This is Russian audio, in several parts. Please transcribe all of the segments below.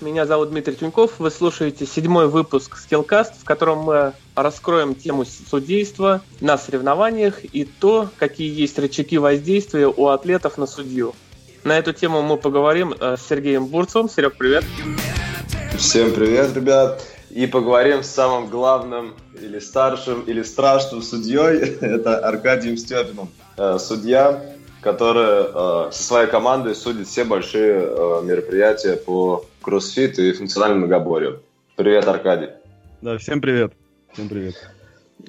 Меня зовут Дмитрий Тюньков. Вы слушаете седьмой выпуск Skillcast, в котором мы раскроем тему судейства на соревнованиях и то, какие есть рычаги воздействия у атлетов на судью. На эту тему мы поговорим э, с Сергеем Бурцевым. Серег, привет. Всем привет, ребят. И поговорим с самым главным или старшим, или страшным судьей. Это Аркадием Степиным. Э, судья, который э, со своей командой судит все большие мероприятия по кроссфит и функциональному многоборью. Привет, Аркадий. Да, всем привет. Всем привет.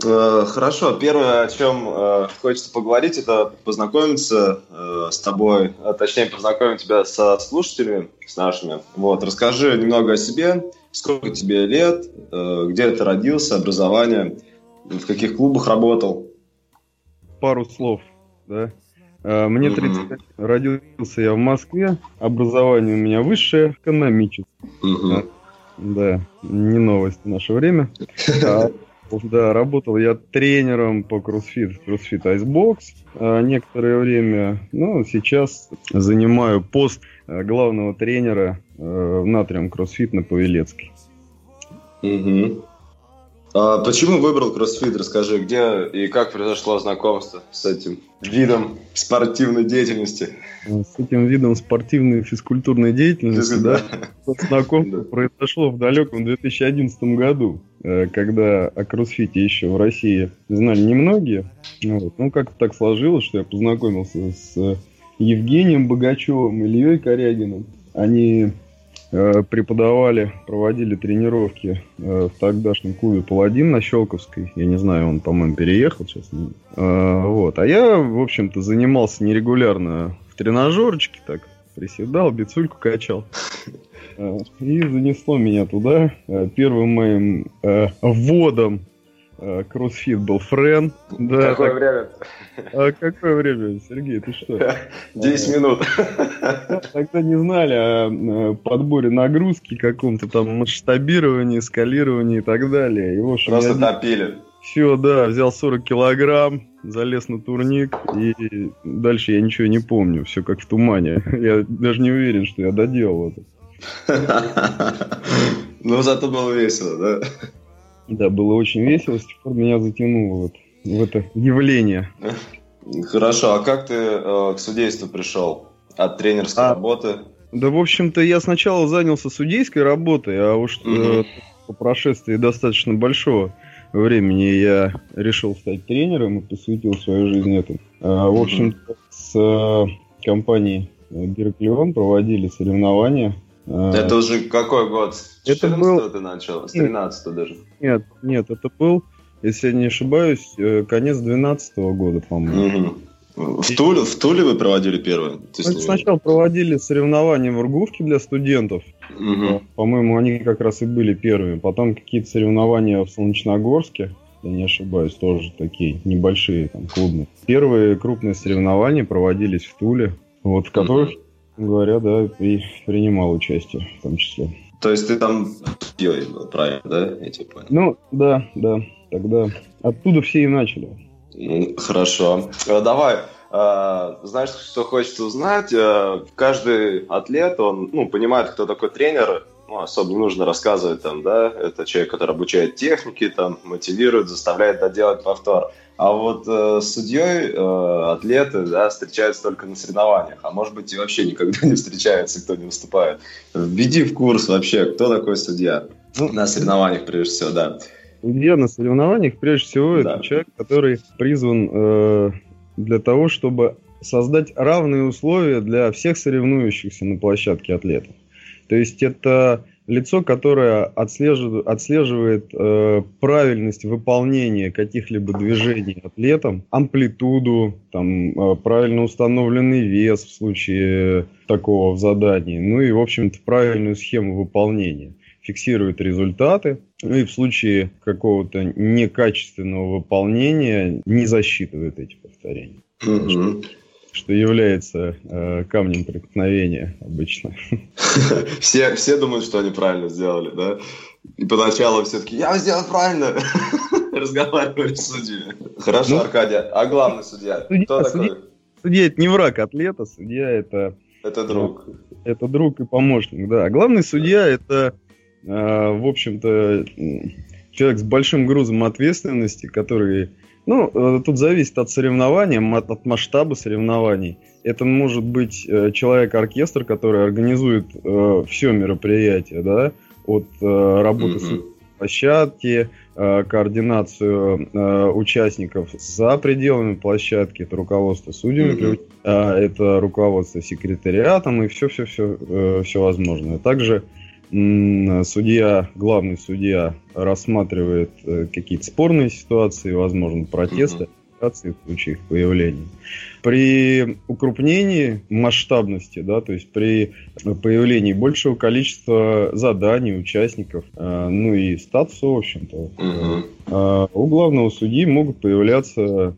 Э, хорошо, первое, о чем э, хочется поговорить, это познакомиться э, с тобой, а точнее познакомить тебя со слушателями, с нашими. Вот, расскажи немного о себе, сколько тебе лет, где ты родился, образование, в каких клубах работал. Пару слов, да. Э, мне 30 лет, родился я в Москве, образование у меня высшее, экономическое. Мгм. Да, не новость в наше время. А, Да, работал я тренером по кроссфит, кроссфит Icebox а, некоторое время. Ну, сейчас занимаю пост а, главного тренера в Натриум Кроссфит на Павелецкой. Мгм. А почему выбрал кроссфит? Расскажи, где и как произошло знакомство с этим видом спортивной деятельности? С этим видом спортивной и физкультурной деятельности, да, знакомство Да. произошло в далеком 2011 году, э, когда о кроссфите еще в России знали немногие. Вот. Ну, как-то так сложилось, что я познакомился с э, Евгением Богачевым, Ильей Корягиным. Они преподавали, проводили тренировки э, в тогдашнем клубе «Паладин» на Щелковской. Я не знаю, он, по-моему, переехал сейчас. Э, вот. А я, в общем-то, занимался нерегулярно в тренажерчике, так, приседал, бицульку качал. Э, И занесло меня туда. Э, Первым моим э, вводом э, кроссфит был Френ. Да, Какое так- время? а какое время, Сергей, ты что? 10 минут. Тогда не знали о э, подборе нагрузки, каком-то там масштабировании, скалировании и так далее. Общем, Просто я топили. все, да, взял 40 килограмм, залез на турник, и дальше я ничего не помню, все как в тумане. Я даже не уверен, что я доделал это. Ну, зато было весело, да? Да, было очень весело, с тех пор меня затянуло вот в это явление. Хорошо, а как ты э, к судейству пришел? От тренерской А. работы? Да, в общем-то, я сначала занялся судейской работой, а уж э, Мгм. по прошествии достаточно большого времени я решил стать тренером и посвятил свою жизнь этому. А, в общем-то, с э, компанией э, Гераклион проводили соревнования. А, Это уже какой год? С Это 14 был- ты начал? С 13 даже. Нет, нет, это был, если я не ошибаюсь, э, конец 2012 года, по-моему. Мгм. В Туле, в Туле вы проводили первое? Не- сначала проводили соревнования в Ургувке для студентов. Мгм. По-моему, они как раз и были первыми. Потом какие-то соревнования в Солнечногорске, я не ошибаюсь, тоже такие небольшие, там, клубные. Первые крупные соревнования проводились в Туле, вот, в которых, говоря, да, и принимал участие в том числе. То есть ты там судьей был, правильно, да? Я тебя понял. Ну, да, да, тогда оттуда все и начали. Ну, Хорошо. Э, Давай. э, Знаешь, что хочется узнать? Э, Каждый атлет, он ну, понимает, кто такой тренер. Ну, особо не нужно рассказывать там, да, это человек, который обучает технике, там, мотивирует, заставляет доделать повтор. А вот э, с судьей э, атлеты да, встречаются только на соревнованиях, а может быть и вообще никогда не встречаются, кто не выступает. Введи в курс вообще, кто такой судья Ну, на соревнованиях, прежде всего, да. Судья на соревнованиях, прежде всего, Да. это человек, который призван э, для того, чтобы создать равные условия для всех соревнующихся на площадке атлетов. То есть это лицо, которое отслеживает, отслеживает э, правильность выполнения каких-либо движений атлетом, амплитуду, там, э, правильно установленный вес в случае такого в задании, ну и, в общем-то, правильную схему выполнения фиксирует результаты, ну и в случае какого-то некачественного выполнения не засчитывает эти повторения. Угу что является э, камнем преткновения обычно. Все, все думают, что они правильно сделали, да? И поначалу все-таки, я сделал правильно. Разговаривали с судьями. Хорошо, ну, Аркадий. А главный судья? Судья, Кто судья, такой? Судья это не враг атлета, судья это... Это друг. Это друг и помощник, да. А главный судья это, э, в общем-то, человек с большим грузом ответственности, который ну, э, тут зависит от соревнования, от, от масштаба соревнований. Это может быть э, человек-оркестр, который организует э, все мероприятие, да, от э, работы mm-hmm. с площадки, э, координацию э, участников за пределами площадки, это руководство судьями, mm-hmm. э, это руководство секретариатом и все-все-все э, все возможное. Также судья, главный судья рассматривает э, какие-то спорные ситуации, возможно, протесты, в случае их появления. При укрупнении масштабности, да, то есть при появлении большего количества заданий, участников, э, ну и статуса, в общем-то, угу. у главного судьи могут появляться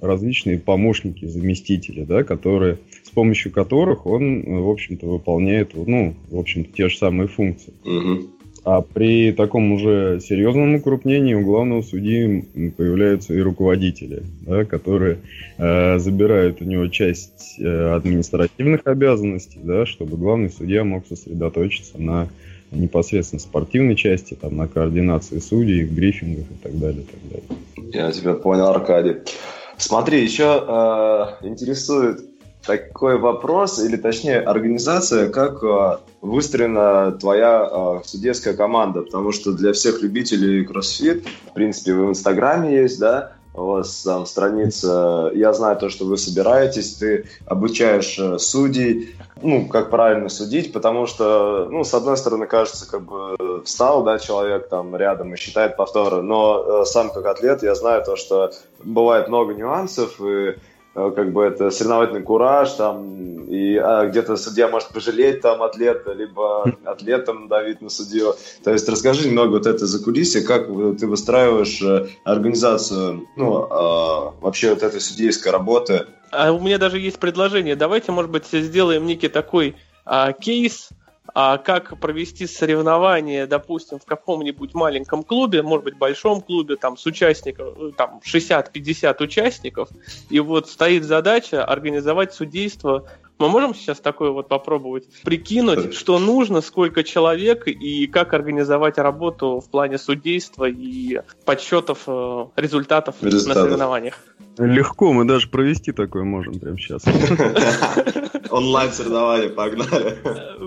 различные помощники, заместители, да, которые помощью которых он, в общем-то, выполняет, ну, в общем-то, те же самые функции. Угу. А при таком уже серьезном укрупнении у главного судьи появляются и руководители, да, которые э, забирают у него часть э, административных обязанностей, да, чтобы главный судья мог сосредоточиться на непосредственно спортивной части, там, на координации судей, брифингах и так далее. И так далее. Я тебя понял, Аркадий. Смотри, еще э, интересует такой вопрос, или точнее организация, как э, выстроена твоя э, судейская команда, потому что для всех любителей кроссфит, в принципе, в Инстаграме есть, да, у вас там страница, я знаю то, что вы собираетесь, ты обучаешь э, судей, ну, как правильно судить, потому что, ну, с одной стороны, кажется, как бы встал, да, человек там рядом и считает повторы, но сам как атлет я знаю то, что бывает много нюансов, и Э, как бы это соревновательный кураж, там, и а, где-то судья может пожалеть там атлета, либо атлетом давить на судью. То есть расскажи немного вот это за кулисье, как ты выстраиваешь э, организацию, ну, э, вообще вот этой судейской работы. А у меня даже есть предложение. Давайте, может быть, сделаем некий такой а, кейс, а как провести соревнование, допустим, в каком-нибудь маленьком клубе, может быть, большом клубе, там, с участников, э, там, 60-50 участников, и вот стоит задача организовать судейство мы можем сейчас такое вот попробовать прикинуть, что нужно, сколько человек и как организовать работу в плане судейства и подсчетов э, результатов, результатов. на соревнованиях? Легко, мы даже провести такое можем прямо сейчас. Онлайн соревнования, погнали.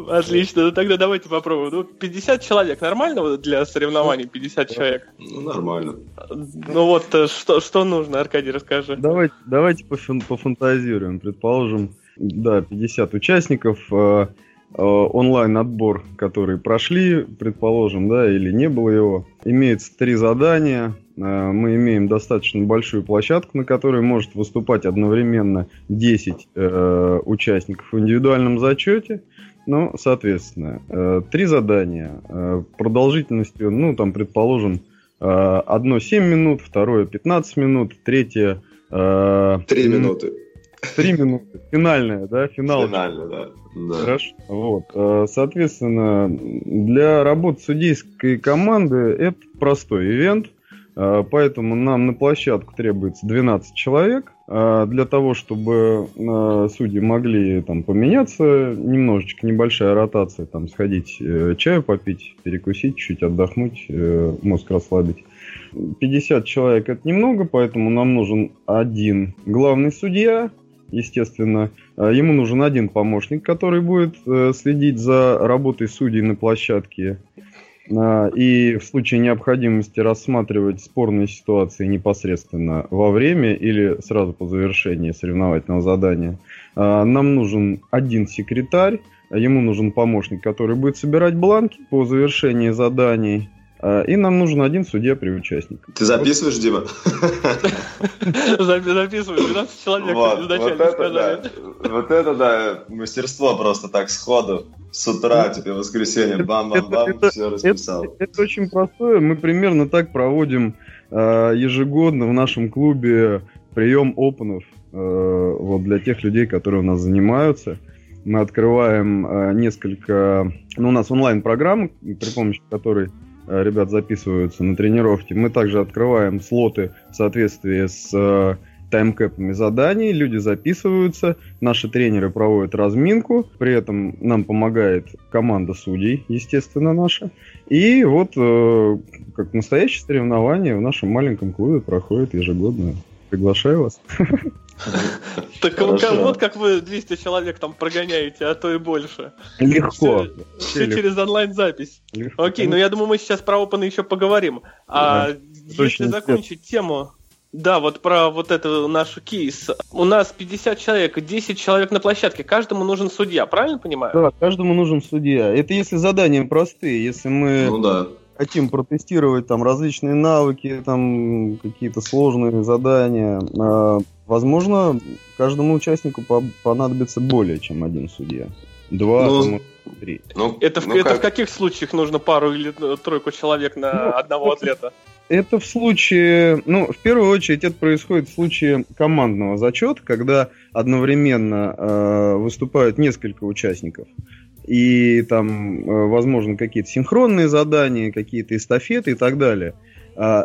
Отлично, ну тогда давайте попробуем. Ну, 50 человек нормально для соревнований? 50 человек? Ну, нормально. Ну вот, э, что, что нужно, Аркадий, расскажи. Давайте, давайте пофантазируем. Предположим, да, 50 участников, э, э, онлайн-отбор, который прошли, предположим, да, или не было его. Имеется три задания. Э, мы имеем достаточно большую площадку, на которой может выступать одновременно 10 э, участников в индивидуальном зачете. Ну, соответственно, э, три задания э, продолжительностью, ну, там, предположим, одно 7 минут, второе 15 минут, третье... Э, 3 минуты. Три минуты. Финальная, да? Финал. Финальная, да. да. Хорошо. Вот. Э, соответственно, для работы судейской команды это простой ивент. Э, поэтому нам на площадку требуется 12 человек э, для того, чтобы судьи могли там поменяться, немножечко небольшая ротация, там сходить чаю попить, перекусить, чуть отдохнуть, мозг расслабить. 50 человек это немного, поэтому нам нужен один главный судья, естественно. А, ему нужен один помощник, который будет э, следить за работой судей на площадке а, и в случае необходимости рассматривать спорные ситуации непосредственно во время или сразу по завершении соревновательного задания. А, нам нужен один секретарь, ему нужен помощник, который будет собирать бланки по завершении заданий. А, и нам нужен один судья при участнике. Ты записываешь, Дима? Записываю, 12 человек изначально сказали. Вот это да, мастерство просто так сходу. С утра, тебе воскресенье, бам-бам-бам, все расписал. Это очень простое. Мы примерно так проводим а, ежегодно в нашем клубе прием опенов а, вот для тех людей, которые у нас занимаются. Мы открываем несколько... Ну, у нас онлайн-программа, при помощи которой ребят записываются на тренировки. Мы также открываем слоты в соответствии с э, таймкэпами заданий, люди записываются, наши тренеры проводят разминку, при этом нам помогает команда судей, естественно, наша. И вот э, как настоящее соревнование в нашем маленьком клубе проходит ежегодно. Приглашаю вас. Так вот как вы 200 человек там прогоняете, а то и больше. Легко. Все через онлайн-запись. Окей, ну я думаю, мы сейчас про Open еще поговорим. А если закончить тему, да, вот про вот это наш кейс. У нас 50 человек, 10 человек на площадке. Каждому нужен судья, правильно понимаю? Да, каждому нужен судья. Это если задания простые, если мы ну, да. хотим протестировать там различные навыки, там какие-то сложные задания. А, возможно, каждому участнику понадобится более чем один судья. Два, ну, три. Ну, это, ну, это как? в каких случаях нужно пару или тройку человек на ну, одного атлета? Это в случае, ну, в первую очередь это происходит в случае командного зачета, когда одновременно э, выступают несколько участников. И там, э, возможно, какие-то синхронные задания, какие-то эстафеты и так далее. А,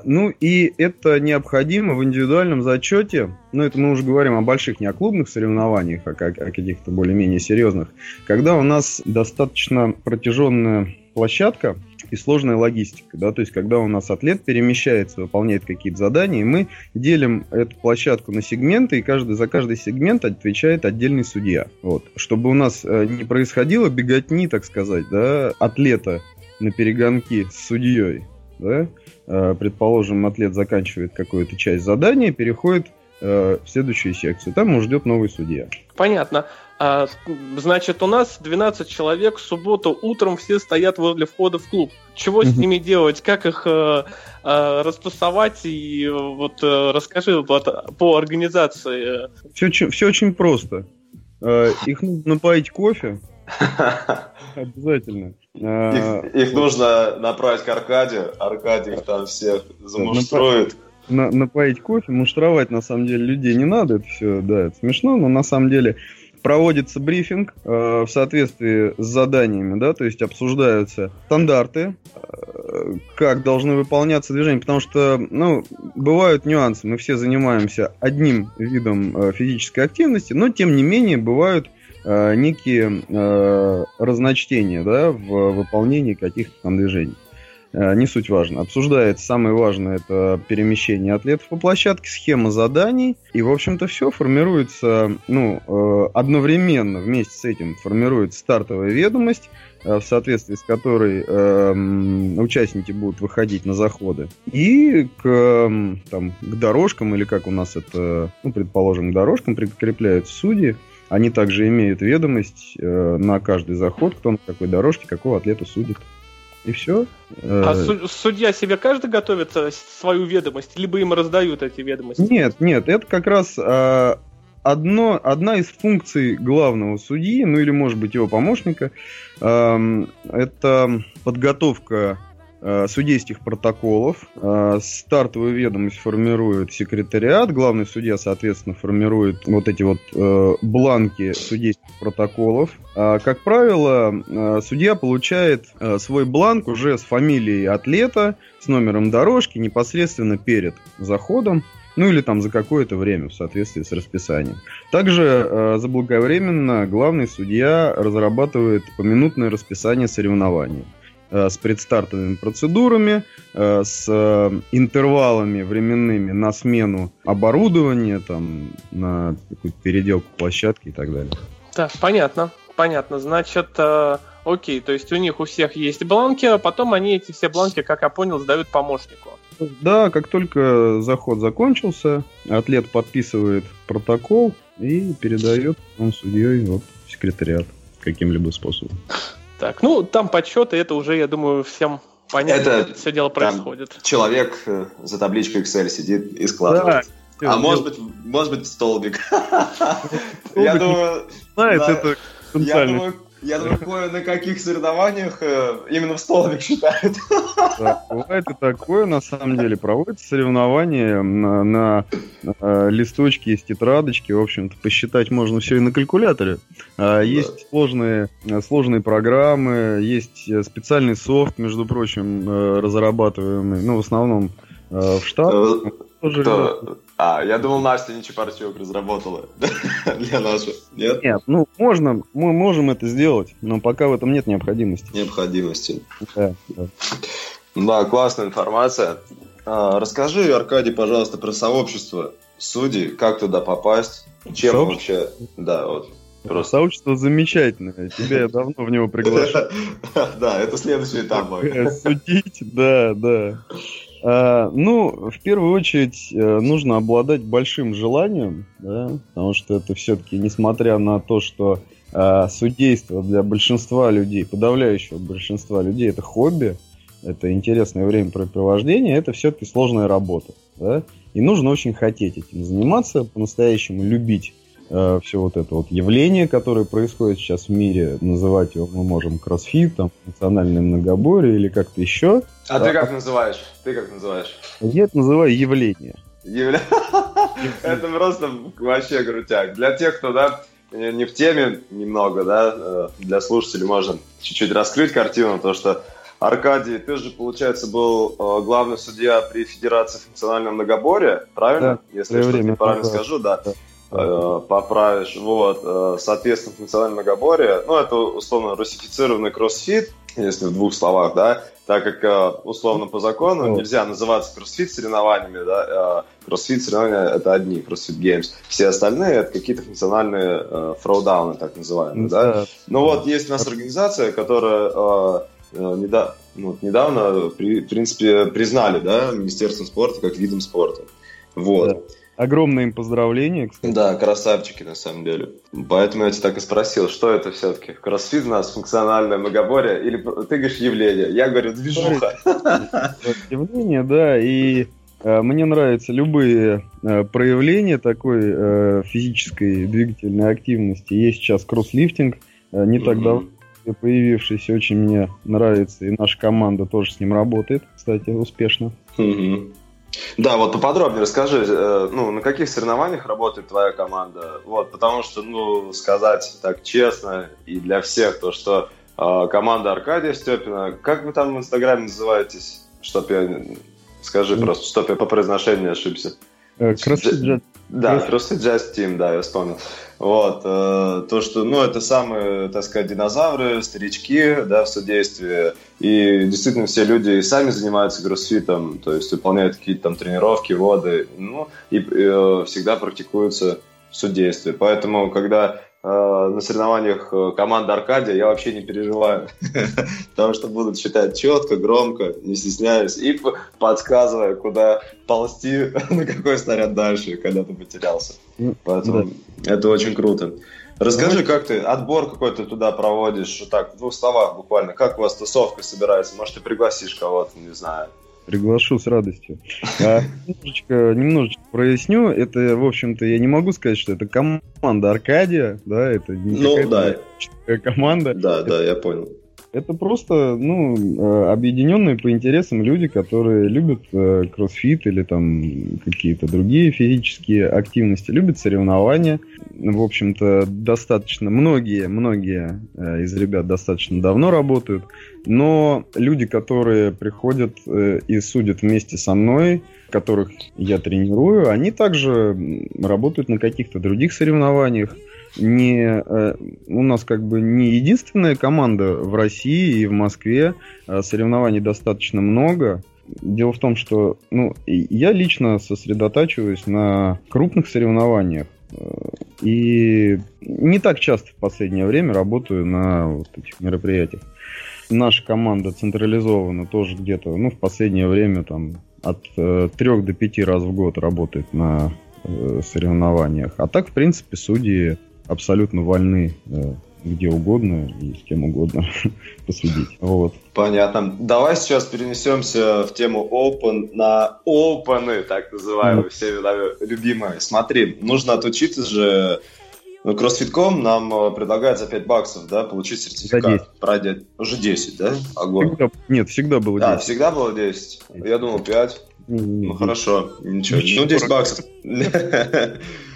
ну и это необходимо в индивидуальном зачете. Ну, это мы уже говорим о больших, не о клубных соревнованиях, а о, каких-то более-менее серьезных. Когда у нас достаточно протяженная площадка и сложная логистика, да, то есть когда у нас атлет перемещается, выполняет какие-то задания, мы делим эту площадку на сегменты, и каждый, за каждый сегмент отвечает отдельный судья. Вот. Чтобы у нас э, не происходило беготни, так сказать, да, атлета на перегонки с судьей, да, Э, предположим, атлет заканчивает какую-то часть задания, переходит э, в следующую секцию. Там его ждет новый судья. Понятно. А, значит, у нас 12 человек в субботу утром все стоят возле входа в клуб. Чего с ними делать? Как их э, э, растусовать? И вот э, расскажи вот, по организации. Все, все очень просто. Э, их нужно напоить кофе. Обязательно. Их, их нужно направить к Аркаде, Аркадий их там всех замуштрует. На, напоить кофе, муштровать на самом деле людей не надо, это все, да, это смешно, но на самом деле проводится брифинг э, в соответствии с заданиями, да, то есть обсуждаются стандарты, э, как должны выполняться движения, потому что, ну, бывают нюансы, мы все занимаемся одним видом э, физической активности, но тем не менее бывают э, некие э, разночтения да, в выполнении каких-то там движений. Э, не суть важно. Обсуждается самое важное это перемещение атлетов по площадке, схема заданий. И, в общем-то, все формируется, ну, э, одновременно вместе с этим формируется стартовая ведомость, э, в соответствии с которой э, участники будут выходить на заходы. И к, там, к дорожкам, или как у нас это, ну, предположим, к дорожкам прикрепляются судьи, они также имеют ведомость э, на каждый заход, кто на какой дорожке, какого атлета судит. И все. А э, судья себе каждый готовит э, свою ведомость, либо им раздают эти ведомости? Нет, нет, это как раз э, одно, одна из функций главного судьи, ну или может быть его помощника, э, это подготовка судейских протоколов. Э, стартовую ведомость формирует секретариат, главный судья, соответственно, формирует вот эти вот э, бланки судейских протоколов. Как правило, судья получает свой бланк уже с фамилией атлета, с номером дорожки непосредственно перед заходом ну или там за какое-то время в соответствии с расписанием. Также э, заблаговременно главный судья разрабатывает поминутное расписание соревнований. Э, с предстартовыми процедурами, э, с э, интервалами временными на смену оборудования, там, на какую-то переделку площадки и так далее. Так, понятно, понятно. Значит, э, окей, то есть у них у всех есть бланки, а потом они эти все бланки, как я понял, сдают помощнику. Да, как только заход закончился, атлет подписывает протокол и передает он судьей вот, в секретариат. каким-либо способом. Так, ну там подсчеты, это уже, я думаю, всем понятно, это как все дело происходит. Человек э, за табличкой Excel сидит и складывает. Да, а может быть, может быть, столбик. Я думаю... Знает это я думаю, я думаю, на каких соревнованиях э, именно в столбик считают. Да, бывает и такое, на самом деле. Проводятся соревнования на, на, на э, листочке, есть тетрадочки. В общем-то, посчитать можно все и на калькуляторе. А, есть да. сложные, сложные программы, есть специальный софт, между прочим, э, разрабатываемый, ну, в основном в Штатах. Тоже а, я думал, Настя Нечипарчук разработала для нашего. Нет? Нет, ну, можно, мы можем это сделать, но пока в этом нет необходимости. Необходимости. Да, да. да классная информация. А, расскажи, Аркадий, пожалуйста, про сообщество судей, как туда попасть, чем Сообщество? вообще... Да, вот. Просто. Сообщество замечательное. Тебя я давно в него приглашаю. Да, это следующий этап. Судить, да, да. А, ну, в первую очередь, э, нужно обладать большим желанием, да, потому что это все-таки, несмотря на то, что а, судейство для большинства людей, подавляющего большинства людей, это хобби, это интересное времяпрепровождение, это все-таки сложная работа. Да? И нужно очень хотеть этим заниматься, по-настоящему любить э, все вот это вот явление, которое происходит сейчас в мире, называть его мы можем кроссфитом, национальное многоборье или как-то еще. А, а ты как называешь? Ты как называешь? Я это называю явление. Явля... Это просто вообще крутяк. Для тех, кто, да, не в теме немного, да, э, для слушателей можно чуть-чуть раскрыть картину, то что Аркадий, ты же, получается, был э, главный судья при Федерации функционального многоборья, правильно? Да, Если я что-то неправильно скажу, да. да. Э, поправишь. Вот, э, соответственно, функциональное многоборье, ну, это условно русифицированный кроссфит, если в двух словах, да, так как э, условно по закону о. нельзя называться кроссфит соревнованиями, да, кроссфит соревнования это одни, CrossFit Games, все остальные это какие-то функциональные throwdown ы, так называемые, да. да. Ну вот есть у нас организация, которая недавно, ну, недавно, в принципе, признали, да, Министерством спорта как видом спорта. Вот. Да. Огромное им поздравление, кстати. Да, красавчики, на самом деле. Поэтому я тебя так и спросил, что это все-таки? Кроссфит у нас функциональное многоборье или ты говоришь явление? Я говорю движуха. Явление, да, и э, мне нравятся любые э, проявления такой э, физической двигательной активности. Есть сейчас кросслифтинг, не так давно появившийся, очень мне нравится, и наша команда тоже с ним работает, кстати, успешно. Да, вот поподробнее расскажи, э, ну, на каких соревнованиях работает твоя команда? Вот, потому что, ну, сказать так честно и для всех, то, что э, команда Аркадия Степина, как вы там в Инстаграме называетесь? Чтоб я, скажи просто, чтоб я по произношению не ошибся. CrossFit да, CrossFit Jazz Team, да, я вспомнил. Вот, э, то, что, ну, это самые, так сказать, динозавры, старички, да, в судействе, и действительно все люди сами занимаются кроссфитом, то есть выполняют какие-то там тренировки, воды, ну, и э, всегда практикуются в судействе. Поэтому, когда Э, на соревнованиях э, команды Аркадия я вообще не переживаю, потому что будут считать четко, громко, не стесняясь и подсказывая, куда ползти, на какой снаряд дальше, когда ты потерялся. Ну, Поэтому это очень круто. Расскажи, как ты отбор какой-то туда проводишь, так, в двух словах буквально, как у вас тусовка собирается? Может, ты пригласишь кого-то, не знаю, Приглашу с радостью. А, немножечко, немножечко проясню. Это, в общем-то, я не могу сказать, что это команда Аркадия, да, это не ну, да. команда. Да, это, да, я понял. Это просто, ну, э, объединенные по интересам люди, которые любят э, кроссфит или там какие-то другие физические активности, любят соревнования. В общем-то, достаточно, многие, многие э, из ребят достаточно давно работают. Но люди, которые приходят и судят вместе со мной, которых я тренирую, они также работают на каких-то других соревнованиях не э, у нас как бы не единственная команда в России и в Москве. Э, соревнований достаточно много. Дело в том, что ну, я лично сосредотачиваюсь на крупных соревнованиях. Э, и не так часто в последнее время работаю на вот этих мероприятиях. Наша команда централизована тоже где-то, ну, в последнее время там от э, 3 до 5 раз в год работает на э, соревнованиях. А так, в принципе, судьи абсолютно вольны э, где угодно и с кем угодно посудить. Вот. Понятно. Давай сейчас перенесемся в тему Open на Open, так называемые, mm. всеми нами любимые. Смотри, нужно отучиться же ну, CrossFit.com нам э, предлагает за 5 баксов, да, получить сертификат. Пройдет. Уже 10, да? Огонь. Всегда, нет, всегда было 10. Да, всегда было 10. Я думал 5. Ну, хорошо. Ничего. Ну, 10 баксов.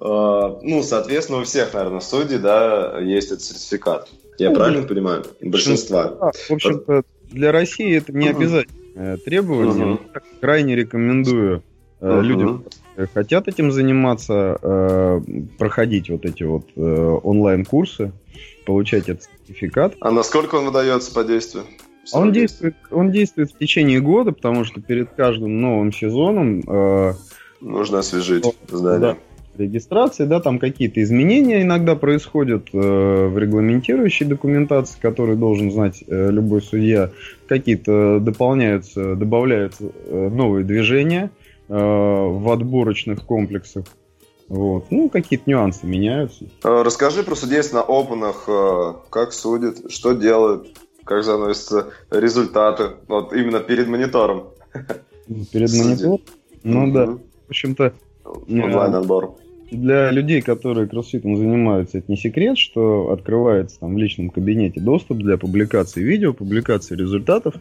А, ну, соответственно, у всех, наверное, судей, да, есть этот сертификат. Я ну, правильно понимаю? Большинства. В общем-то, для России это не обязательное требование. Крайне рекомендую uh людям, которые хотят этим заниматься, э, проходить вот эти вот э, онлайн-курсы, получать этот сертификат. А насколько он выдается по действию? Он действует, он действует в течение года, потому что перед каждым новым сезоном э, нужно освежить здание. Да, регистрации, да, там какие-то изменения иногда происходят э, в регламентирующей документации, которую должен знать э, любой судья. Какие-то дополняются, добавляются э, новые движения э, в отборочных комплексах. Вот. Ну, какие-то нюансы меняются. Э, расскажи про судейство на опенах, э, как судят, что делают, как заносятся результаты, вот именно перед монитором. Перед монитором? Ну да. В общем-то, онлайн-отбор для людей, которые кроссфитом занимаются, это не секрет, что открывается там в личном кабинете доступ для публикации видео, публикации результатов.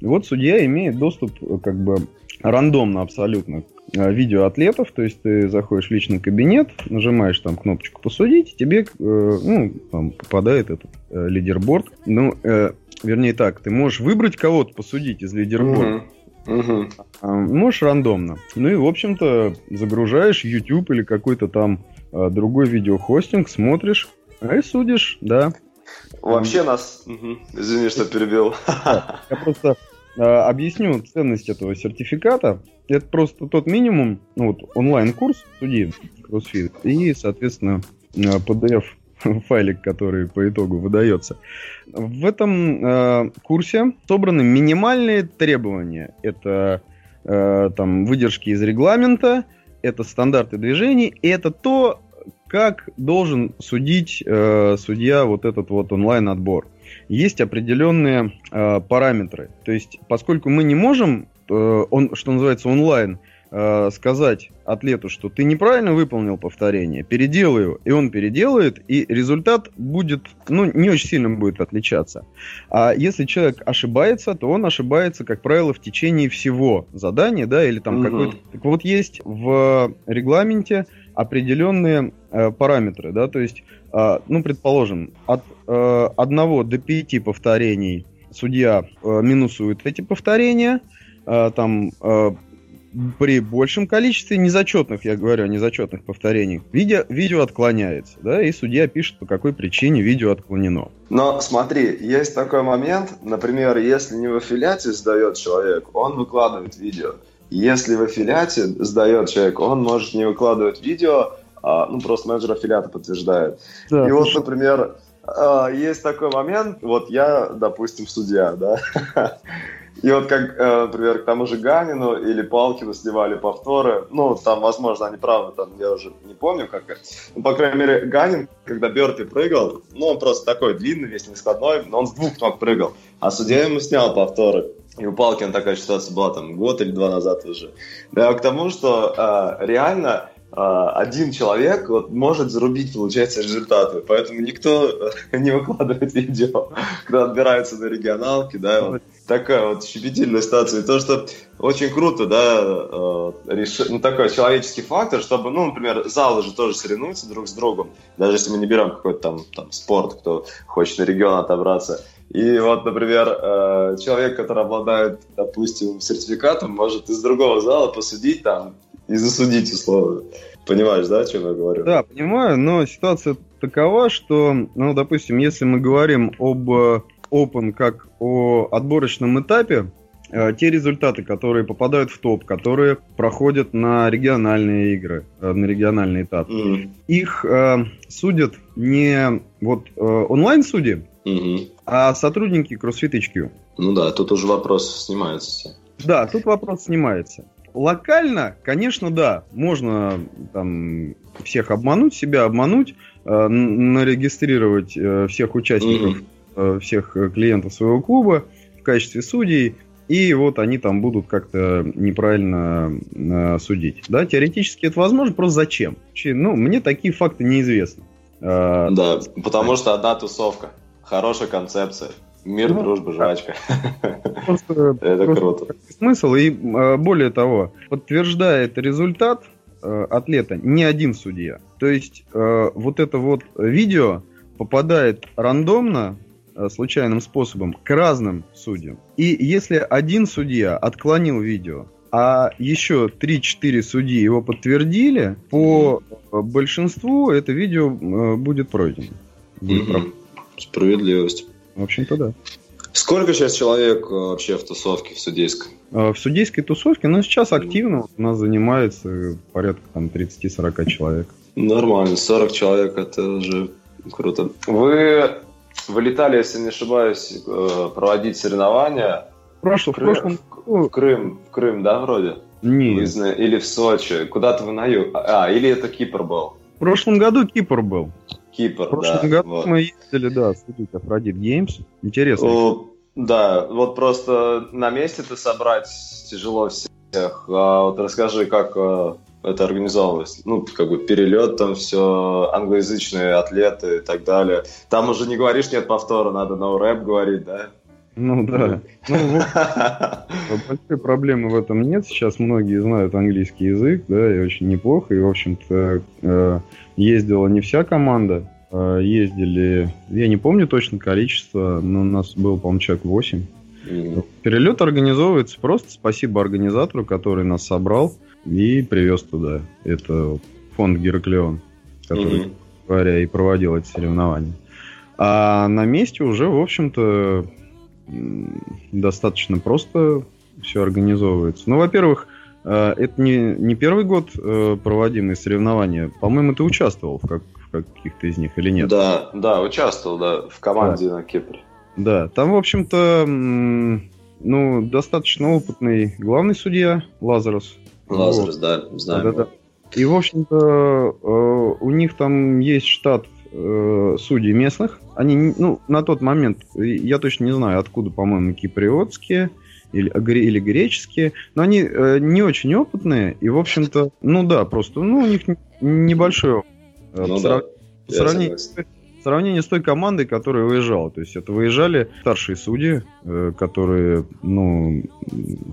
И вот судья имеет доступ как бы рандомно абсолютно к э, видео атлетов, то есть ты заходишь в личный кабинет, нажимаешь там кнопочку «Посудить», тебе э, ну, там попадает этот э, лидерборд. Ну, э, вернее так, ты можешь выбрать кого-то посудить из лидерборда. Угу. Угу. Можешь рандомно. Ну и, в общем-то, загружаешь YouTube или какой-то там а, другой видеохостинг, смотришь и судишь, да. Вообще нас... Угу. Извини, что перебил. Я просто а, объясню ценность этого сертификата. Это просто тот минимум, ну вот онлайн-курс судьи CrossFit и, соответственно, PDF файлик, который по итогу выдается. В этом э, курсе собраны минимальные требования. Это э, там выдержки из регламента, это стандарты движений, и это то, как должен судить э, судья вот этот вот онлайн-отбор. Есть определенные э, параметры. То есть, поскольку мы не можем, э, он, что называется, онлайн, сказать атлету, что ты неправильно выполнил повторение, переделай его, и он переделает, и результат будет, ну, не очень сильно будет отличаться. А если человек ошибается, то он ошибается, как правило, в течение всего задания, да, или там угу. какой-то... Так вот, есть в регламенте определенные э, параметры, да, то есть, э, ну, предположим, от э, 1 до 5 повторений судья э, минусует эти повторения, э, там э, при большем количестве незачетных, я говорю о незачетных повторениях, видео, видео отклоняется, да, и судья пишет, по какой причине видео отклонено. Но смотри, есть такой момент, например, если не в аффилиате сдает человек, он выкладывает видео. Если в аффилиате сдает человек, он может не выкладывать видео, а, ну, просто менеджер аффилиата подтверждает. Да, и вот, например, а, есть такой момент, вот я, допустим, судья, да, И вот как, э, например, к тому же Ганину или Палкину сливали повторы, ну, там, возможно, они правы, там, я уже не помню, как. Ну, по крайней мере, Ганин, когда Берти прыгал, ну, он просто такой длинный, весь нескладной, но он с двух ног прыгал. А судья ему снял повторы. И у Палкина такая ситуация была там год или два назад уже. Да, к тому, что э, реально один человек вот, может зарубить, получается, результаты. Поэтому никто не выкладывает видео, когда отбираются на регионалки, да, вот такая вот щепетильная ситуация. И то, что очень круто, да, э, реш... ну, такой человеческий фактор, чтобы, ну, например, залы же тоже соревнуются друг с другом, даже если мы не берем какой-то там, там спорт, кто хочет на регион отобраться. И вот, например, э, человек, который обладает, допустим, сертификатом, может из другого зала посудить там и засудить условно. Понимаешь, да, о чем я говорю? Да, понимаю, но ситуация такова, что, ну, допустим, если мы говорим об э, Open как о отборочном этапе, э, те результаты, которые попадают в топ, которые проходят на региональные игры, э, на региональный этап, mm. их э, судят не вот э, онлайн-судьи, mm-hmm. а сотрудники CrossFit HQ. Ну да, тут уже вопрос снимается. Да, тут вопрос снимается. Локально, конечно, да, можно там всех обмануть, себя обмануть, э, нарегистрировать э, всех участников, mm-hmm. всех клиентов своего клуба в качестве судей, и вот они там будут как-то неправильно э, судить. Да, теоретически это возможно, просто зачем? Ну, мне такие факты неизвестны. Да, потому что одна тусовка. Хорошая концепция. Мир, ну, дружба, жвачка. Просто, это просто круто. Смысл. И более того, подтверждает результат э, атлета не один судья. То есть э, вот это вот видео попадает рандомно, э, случайным способом, к разным судьям. И если один судья отклонил видео, а еще 3-4 судьи его подтвердили, по большинству это видео будет пройдено. Будет mm-hmm. Справедливость. В общем-то, да. Сколько сейчас человек э, вообще в тусовке, в судейской? А, в судейской тусовке, ну, сейчас активно у нас занимается порядка там 30-40 человек. Нормально, 40 человек, это уже круто. Вы вылетали, если не ошибаюсь, э, проводить соревнования Прошло, в, Крым, в прошлом в Крым, в Крым, да, вроде? Нет. Или в Сочи. Куда-то вы на юг. А, или это Кипр был? В прошлом году Кипр был. Кипр, В прошлом да, году вот. мы ездили, да, судить Афродит Геймс. Интересно. О, да, вот просто на месте-то собрать тяжело всех. А вот расскажи, как э, это организовывалось? Ну, как бы перелет, там все, англоязычные атлеты и так далее. Там уже не говоришь, нет повтора, надо no рэп говорить, да? Ну да. Ну, большой проблемы в этом нет. Сейчас многие знают английский язык, да, и очень неплохо. И, в общем-то, э, ездила не вся команда. А ездили, я не помню точно количество, но у нас было, по-моему, человек 8. Mm-hmm. Перелет организовывается просто спасибо организатору, который нас собрал и привез туда. Это фонд Гераклеон, который, mm-hmm. говоря, и проводил эти соревнования. А на месте уже, в общем-то, достаточно просто все организовывается. Ну, во-первых, э, это не, не первый год э, проводимые соревнования. По-моему, ты участвовал в, как, в каких-то из них или нет? Да, да, участвовал, да, в команде да. на Кипре. Да, там, в общем-то, ну, достаточно опытный главный судья Лазарус. Лазарус, вот. да. Да, да, да. И, в общем-то, э, у них там есть штат э, судей местных. Они, ну, на тот момент, я точно не знаю, откуда, по-моему, киприотские или, или греческие, но они э, не очень опытные, и, в общем-то, ну да, просто, ну, у них небольшой опыт. Ну, да. В сравнении с той командой, которая выезжала. То есть это выезжали старшие судьи, э, которые, ну,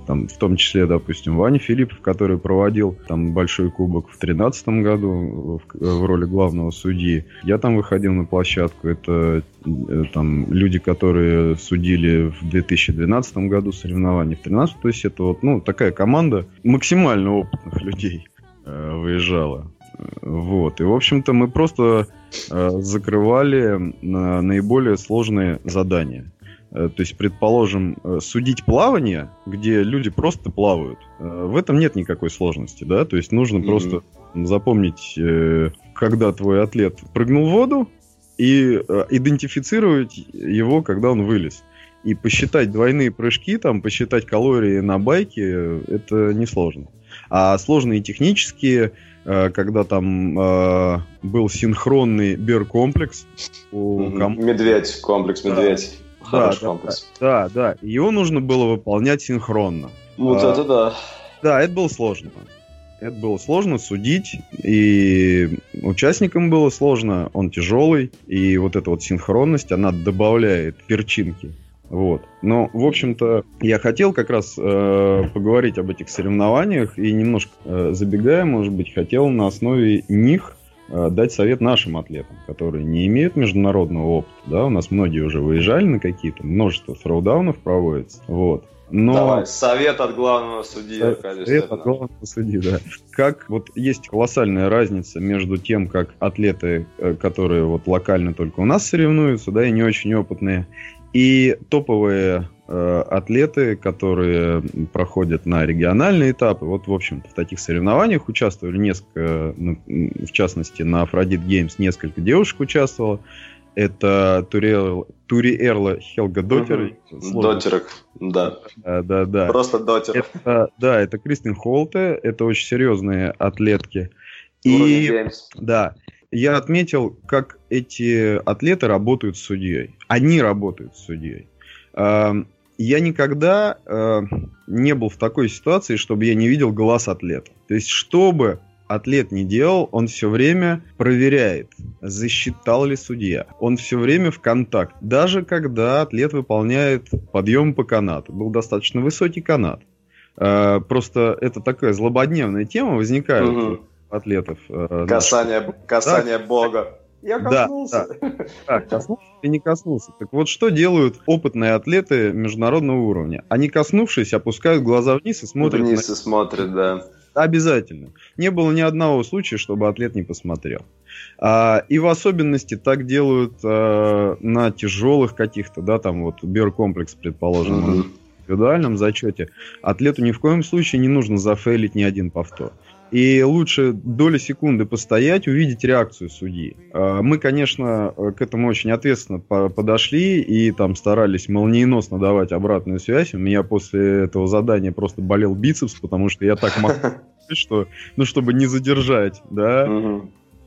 там, в том числе, допустим, Ваня Филиппов, который проводил там большой кубок в 2013 году в, в роли главного судьи. Я там выходил на площадку. Это э, там люди, которые судили в 2012 году соревнования, в 2013. То есть это вот, ну, такая команда максимально опытных людей э, выезжала. Вот. И, в общем-то, мы просто э, закрывали э, наиболее сложные задания. Э, то есть, предположим, э, судить плавание, где люди просто плавают, э, в этом нет никакой сложности, да? То есть нужно mm-hmm. просто запомнить, э, когда твой атлет прыгнул в воду, и э, идентифицировать его, когда он вылез. И посчитать двойные прыжки, там, посчитать калории на байке, э, это несложно. А сложные технические когда там э, был синхронный бер-комплекс. Медведь, комплекс медведь. Да, Хороший да, комплекс. Да, да, его нужно было выполнять синхронно. Вот а, это да. Да, это было сложно. Это было сложно судить, и участникам было сложно, он тяжелый, и вот эта вот синхронность, она добавляет перчинки вот. Но, в общем-то, я хотел как раз э, поговорить об этих соревнованиях и немножко э, забегая, может быть, хотел на основе них э, дать совет нашим атлетам, которые не имеют международного опыта. Да, у нас многие уже выезжали на какие-то, множество фроудаунов проводится. Вот. Но... Давай, совет от главного судьи. Совет, совет от главного судьи, да. Как вот есть колоссальная разница между тем, как атлеты, э, которые вот локально только у нас соревнуются, да, и не очень опытные, и топовые э, атлеты, которые проходят на региональные этапы, вот, в общем-то, в таких соревнованиях участвовали несколько, ну, в частности, на Афродит Геймс несколько девушек участвовало. Это Туриэл, Туриэрла Хелга Дотер. Угу. Дотерок, да. да. Да, да, Просто дотер. Это, да, это Кристин Холте, это очень серьезные атлетки. И, да, я отметил, как эти атлеты работают с судьей. Они работают с судьей. Эм, я никогда э, не был в такой ситуации, чтобы я не видел глаз атлета. То есть, чтобы атлет не делал, он все время проверяет, засчитал ли судья. Он все время в контакт. Даже когда атлет выполняет подъем по канату. Был достаточно высокий канат. Э, просто это такая злободневная тема возникает угу. Атлетов. Э, касание, касание да? Бога. Я коснулся. Да, да. да, коснулся и не коснулся. Так вот, что делают опытные атлеты международного уровня? Они, коснувшись, опускают глаза вниз и смотрят. Вниз на... и смотрят, да. Обязательно. Не было ни одного случая, чтобы атлет не посмотрел. А, и в особенности так делают а, на тяжелых каких-то, да, там вот биокомплекс, предположим, mm-hmm. в индивидуальном зачете. Атлету ни в коем случае не нужно зафейлить ни один повтор. И лучше доли секунды постоять, увидеть реакцию судьи. А, мы, конечно, к этому очень ответственно подошли и там старались молниеносно давать обратную связь. У меня после этого задания просто болел бицепс, потому что я так мог, что, ну, чтобы не задержать, да,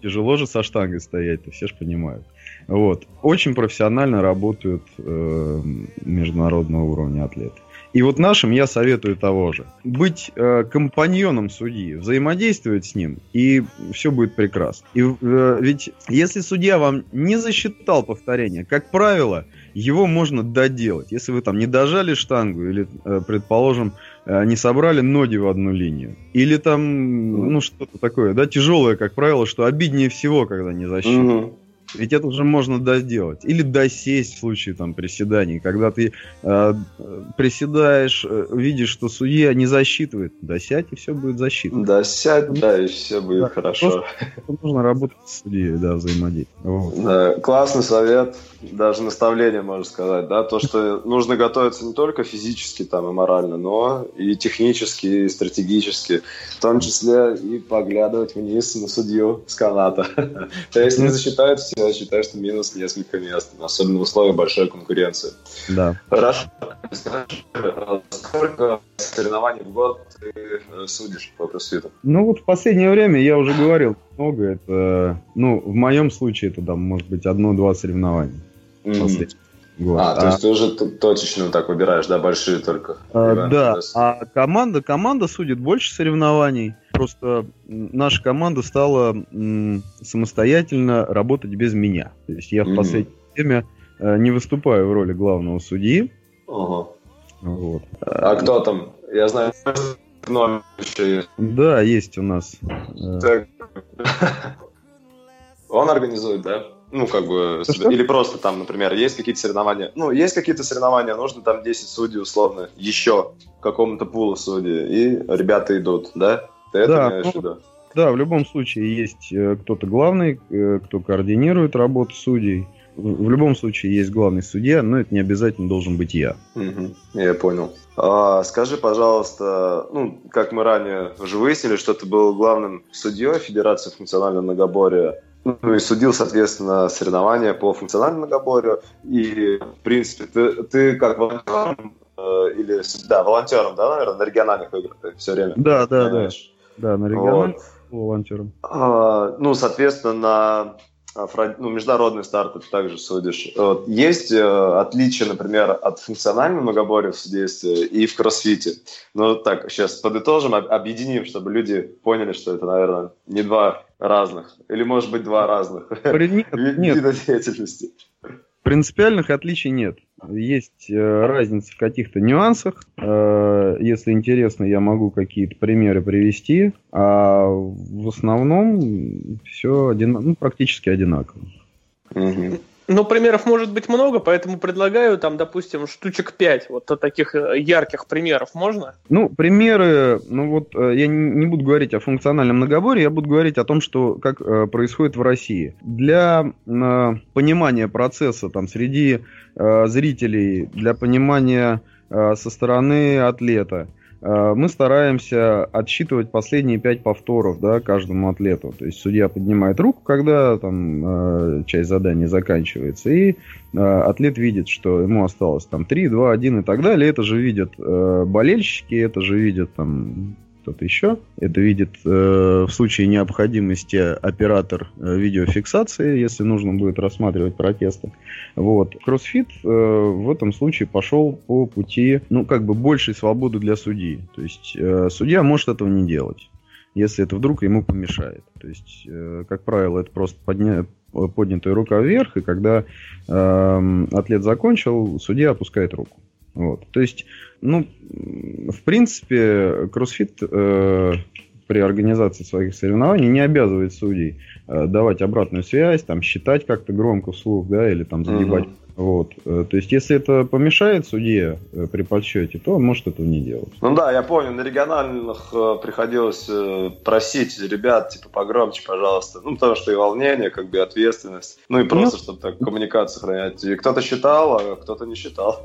тяжело же со штангой стоять, все же понимают. Вот. Очень профессионально работают э, международного уровня атлеты. И вот нашим я советую того же. Быть э, компаньоном судьи, взаимодействовать с ним, и все будет прекрасно. И э, ведь если судья вам не засчитал повторение, как правило, его можно доделать. Если вы там не дожали штангу или, э, предположим, э, не собрали ноги в одну линию. Или там, ну, что-то такое, да, тяжелое, как правило, что обиднее всего, когда не засчитано. Угу. Ведь это уже можно доделать. Или досесть в случае там приседаний. Когда ты э, приседаешь, э, видишь, что судья не засчитывает, досядь, и все будет засчитано. Досядь, да, и все будет да, хорошо. Нужно работать с судьей, да, взаимодействовать. Вот. Да, классный совет, даже наставление, можно сказать, да, то, что нужно готовиться не только физически там и морально, но и технически, и стратегически, в том числе и поглядывать вниз на судью с каната. То есть не засчитают все, я считаю, что минус несколько мест, особенно в условиях большой конкуренции. Да. Хорошо. Сколько соревнований в год ты э, судишь по кроссфиту? Ну вот в последнее время я уже говорил много. Это, ну, в моем случае это, да, может быть, одно-два соревнования. Mm-hmm. Год. А, то есть ты уже точечно так выбираешь, да, большие только? А, да, а команда, команда судит больше соревнований. Просто наша команда стала самостоятельно работать без меня. То есть я в mm-hmm. последнее время э, не выступаю в роли главного судьи. Ага. Вот. А кто там? Я знаю, номер еще есть. Да, есть у нас. Э, так. Он организует, да? Ну, как бы, что? или просто там, например, есть какие-то соревнования. Ну, есть какие-то соревнования, нужно там 10 судей, условно, еще какому-то пулу судей, и ребята идут, да? Ты это да, имеешь в ну, виду? Да, в любом случае есть э, кто-то главный, э, кто координирует работу судей. В любом случае есть главный судья, но это не обязательно должен быть я. Угу, я понял. А, скажи, пожалуйста, ну, как мы ранее уже выяснили, что ты был главным судьей Федерации функционального многоборья ну и судил, соответственно, соревнования по функциональному многоборью. И, в принципе, ты, ты как волонтером э, или, да, волонтером, да, наверное, на региональных играх ты все время? Да, да, да. Да, на региональных вот. волонтером. А, ну, соответственно, на а, ну, международный старт ты также судишь. Вот. Есть э, отличия, например, от функционального многоборья в судействе и в кроссфите. Ну, так, сейчас подытожим, объединим, чтобы люди поняли, что это, наверное, не два разных. Или, может быть, два разных нет, вида деятельности. Принципиальных отличий нет. Есть э, разница в каких-то нюансах. Э, если интересно, я могу какие-то примеры привести. А в основном все один, ну, практически одинаково. Угу. Ну, примеров может быть много, поэтому предлагаю там, допустим, штучек 5 вот таких э, ярких примеров можно? Ну, примеры, ну вот э, я не буду говорить о функциональном многоборье, я буду говорить о том, что как э, происходит в России. Для понимания процесса там среди зрителей, для понимания со стороны атлета – Э, мы стараемся отсчитывать последние пять повторов да, каждому атлету. То есть судья поднимает руку, когда там э, часть задания заканчивается, и э, атлет видит, что ему осталось там 3, 2, 1 и так далее. Это же видят болельщики, это же видят там кто-то еще. Это видит э, в случае необходимости оператор э, видеофиксации, если нужно будет рассматривать протесты. Вот. Кроссфит э, в этом случае пошел по пути, ну, как бы большей свободы для судьи. То есть э, судья может этого не делать если это вдруг ему помешает. То есть, э, как правило, это просто подня... поднятая рука вверх, и когда э, атлет закончил, судья опускает руку. Вот. То есть, ну, в принципе, кроссфит э, при организации своих соревнований не обязывает судей э, давать обратную связь, там, считать как-то громко вслух, да, или там загибать uh-huh. Вот. Э, то есть, если это помешает судье э, при подсчете, то он может этого не делать. Ну да, я помню, на региональных э, приходилось просить ребят, типа, погромче, пожалуйста. Ну, потому что и волнение, как бы, и ответственность. Ну, и просто, ну, чтобы так коммуникацию сохранять. И кто-то считал, а кто-то не считал.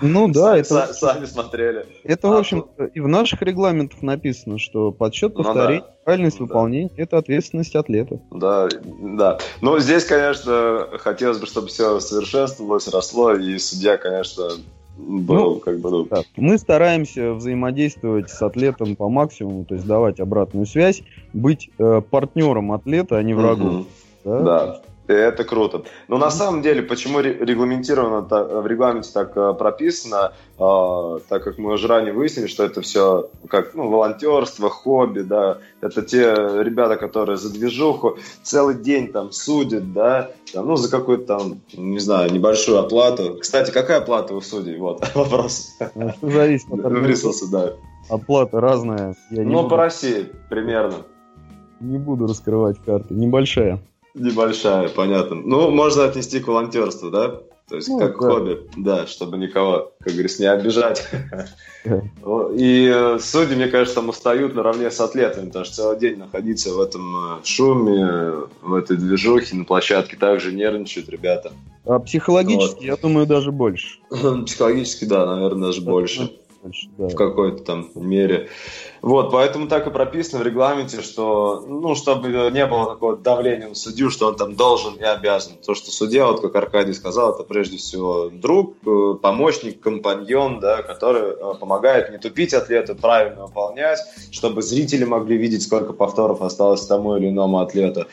Ну да, это... Сами смотрели. Это, в а, общем и в наших регламентах написано, что подсчет ну повторений Правильность да. выполнения – это ответственность атлета. Да, да. Но здесь, конечно, хотелось бы, чтобы все совершенствовалось, росло, и судья, конечно, был ну, как бы... Ну... Да. Мы стараемся взаимодействовать с атлетом по максимуму, то есть давать обратную связь, быть э, партнером атлета, а не врагом. Угу. Да? да. Это круто. Но на самом деле, почему регламентировано в регламенте так э, прописано, а, так как мы уже ранее выяснили, что это все как ну, волонтерство, хобби, да, это те ребята, которые за движуху целый день там судят, да, там, ну, за какую-то там, не знаю, небольшую оплату. Кстати, какая оплата у судей? Вот вопрос. Ну, зависит от Врисался, да. Оплата разная. Ну, по России примерно. Не буду раскрывать карты. Небольшая. Небольшая, понятно. Ну, можно отнести к волонтерству, да? То есть ну, как да. хобби, да, чтобы никого, как говорится, не обижать. И э, судьи, мне кажется, там устают наравне с атлетами, потому что целый день находиться в этом э, шуме, в этой движухе на площадке также нервничают ребята. А психологически, вот. я думаю, даже больше. Психологически, да, наверное, даже больше. больше да. В какой-то там мере. Вот, поэтому так и прописано в регламенте, что, ну, чтобы не было такого давления на судью, что он там должен и обязан. То, что судья, вот как Аркадий сказал, это прежде всего друг, э, помощник, компаньон, да, который э, помогает не тупить атлета, правильно выполнять, чтобы зрители могли видеть, сколько повторов осталось тому или иному атлету.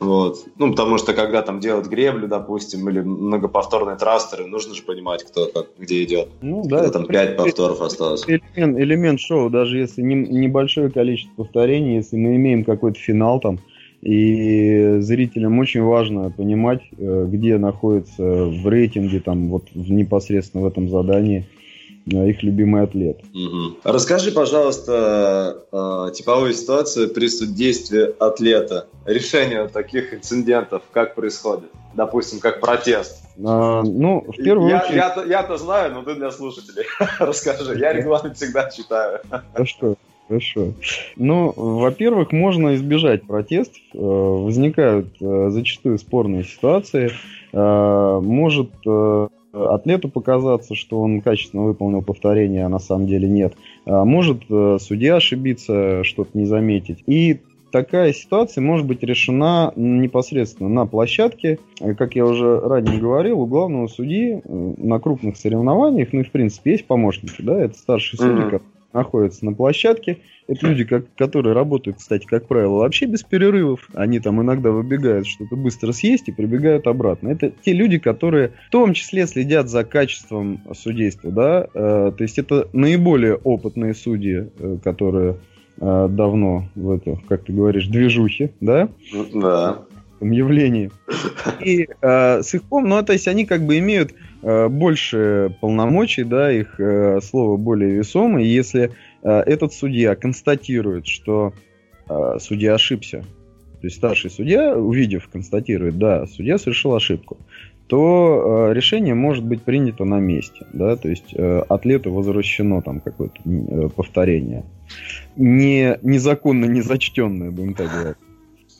Вот. Ну, потому что когда там делают греблю, допустим, или многоповторные трастеры, нужно же понимать, кто как, где идет. Ну, да. Когда там пять повторов осталось. Элемент, элемент шоу, даже если не, небольшое количество повторений, если мы имеем какой-то финал там, и зрителям очень важно понимать, э, где находится в рейтинге, там, вот непосредственно в этом задании Э, их любимый атлет. Угу. Расскажи, пожалуйста, э, типовую ситуацию при судействе атлета. Решение таких инцидентов как происходит? Допустим, как протест. А, ну, в первую я, очередь... Я-то, я-то знаю, но ты для слушателей расскажи. Я регламент всегда читаю. Хорошо. Хорошо. Ну, во-первых, можно избежать протестов. Э, возникают зачастую спорные ситуации. Может атлету показаться, что он качественно выполнил повторение, а на самом деле нет. Может э, судья ошибиться, что-то не заметить. И такая ситуация может быть решена непосредственно на площадке. Как я уже ранее говорил, у главного судьи э, на крупных соревнованиях, ну и в принципе есть помощники, да, это старший судья, mm-hmm находятся на площадке. Это люди, как, которые работают, кстати, как правило, вообще без перерывов. Они там иногда выбегают что-то быстро съесть и прибегают обратно. Это те люди, которые в том числе следят за качеством судейства. Да? Э, то есть это наиболее опытные судьи, э, которые э, давно в это, как ты говоришь, движухе, да? Да. явлении. И э, с их пом, ну, то есть они как бы имеют больше полномочий, да, их э, слово более весомое. И если э, этот судья констатирует, что э, судья ошибся, то есть старший судья, увидев, констатирует, да, судья совершил ошибку, то э, решение может быть принято на месте, да, то есть э, атлету возвращено там какое-то э, повторение, не незаконно не зачтенное, будем так говорить.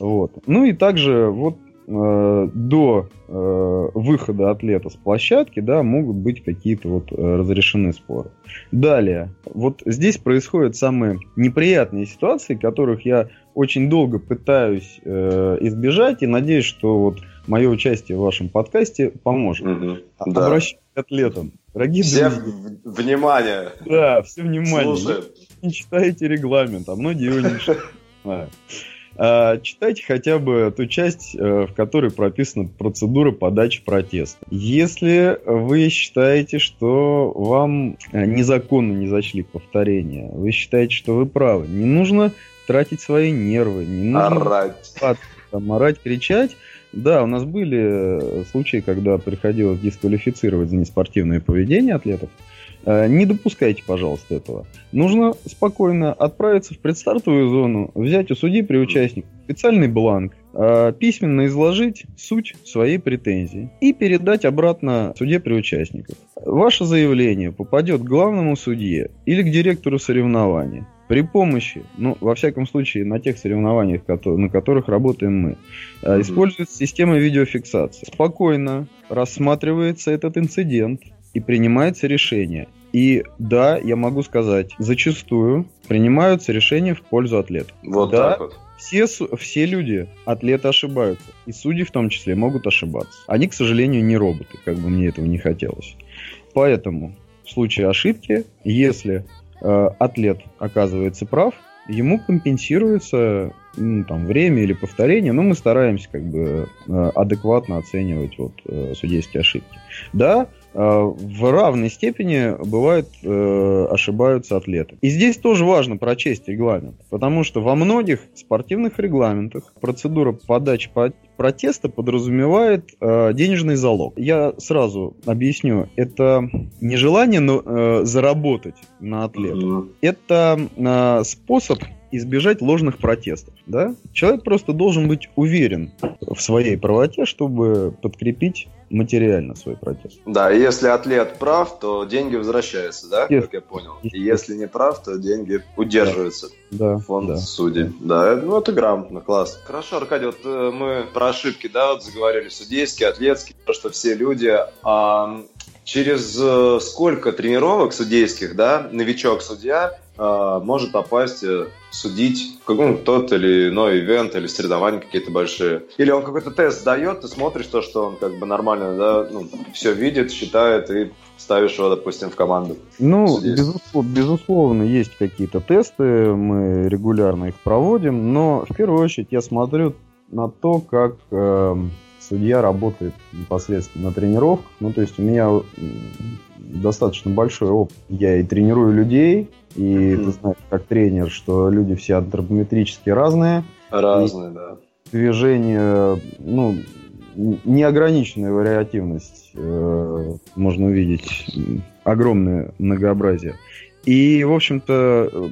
Вот. Ну и также вот Э, до э, выхода атлета с площадки, да, могут быть какие-то вот э, разрешены споры. Далее, вот здесь происходят самые неприятные ситуации, которых я очень долго пытаюсь э, избежать и надеюсь, что вот мое участие в вашем подкасте поможет. Угу, да. Обращ... атлетам. Дорогие Все друзья. внимание. Да, все внимание. Слушаем. не читаете регламент, а многие его не читают. А, Читайте хотя бы ту часть, э, в которой прописана процедура подачи протеста. Если вы считаете, что вам э, незаконно не зачли повторение, вы считаете, что вы правы, не нужно тратить свои нервы, не нужно Орать. там, орать, кричать. Да, у нас были э, случаи, когда приходилось дисквалифицировать за неспортивное поведение атлетов. Не допускайте, пожалуйста, этого. Нужно спокойно отправиться в предстартовую зону, взять у судьи при участнике специальный бланк, э, письменно изложить суть своей претензии и передать обратно суде при участниках. Ваше заявление попадет к главному судье или к директору соревнования при помощи, ну, во всяком случае, на тех соревнованиях, на которых работаем мы, э, используется система видеофиксации. Спокойно рассматривается этот инцидент и принимается решение. И да, я могу сказать, зачастую принимаются решения в пользу атлета. Вот Да. так вот. Все, все люди, атлеты ошибаются. И судьи в том числе могут ошибаться. Они, к сожалению, не роботы, как бы мне этого не хотелось. Поэтому в случае ошибки, если э, атлет оказывается прав, ему компенсируется ну, там, время или повторение, но мы стараемся как бы э, адекватно оценивать вот, э, судейские ошибки. Да, в равной степени бывает э, ошибаются атлеты. И здесь тоже важно прочесть регламент, потому что во многих спортивных регламентах процедура подачи по- протеста подразумевает э, денежный залог. Я сразу объясню, это не желание но, э, заработать на атлета, это э, способ избежать ложных протестов. Да? Человек просто должен быть уверен в своей правоте, чтобы подкрепить материально свой протест. Да, и если атлет прав, то деньги возвращаются, да, как я понял. И если не прав, то деньги удерживаются. Да, Фонд да. судей. Да, ну это грамотно, класс. Хорошо, Аркадий, вот э, мы про ошибки, да, вот заговорили, судейские, атлетские, то, что все люди. А, через э, сколько тренировок судейских, да, новичок-судья может попасть э, судить ну, тот или иной ивент или соревнования какие-то большие. Или он какой-то тест дает, ты смотришь то, что он как бы нормально, да, ну, все видит, считает и ставишь его, допустим, в команду. Ну, безусловно, безусловно, есть какие-то тесты, мы регулярно их проводим, но в первую очередь я смотрю на то, как эм, судья работает непосредственно на тренировках. Ну, то есть у меня достаточно большой опыт. Я и тренирую людей, и ты знаешь, как тренер, что люди все антропометрически разные. Разные, да. движение, ну, неограниченная вариативность э, можно увидеть, огромное многообразие. И, в общем-то, э,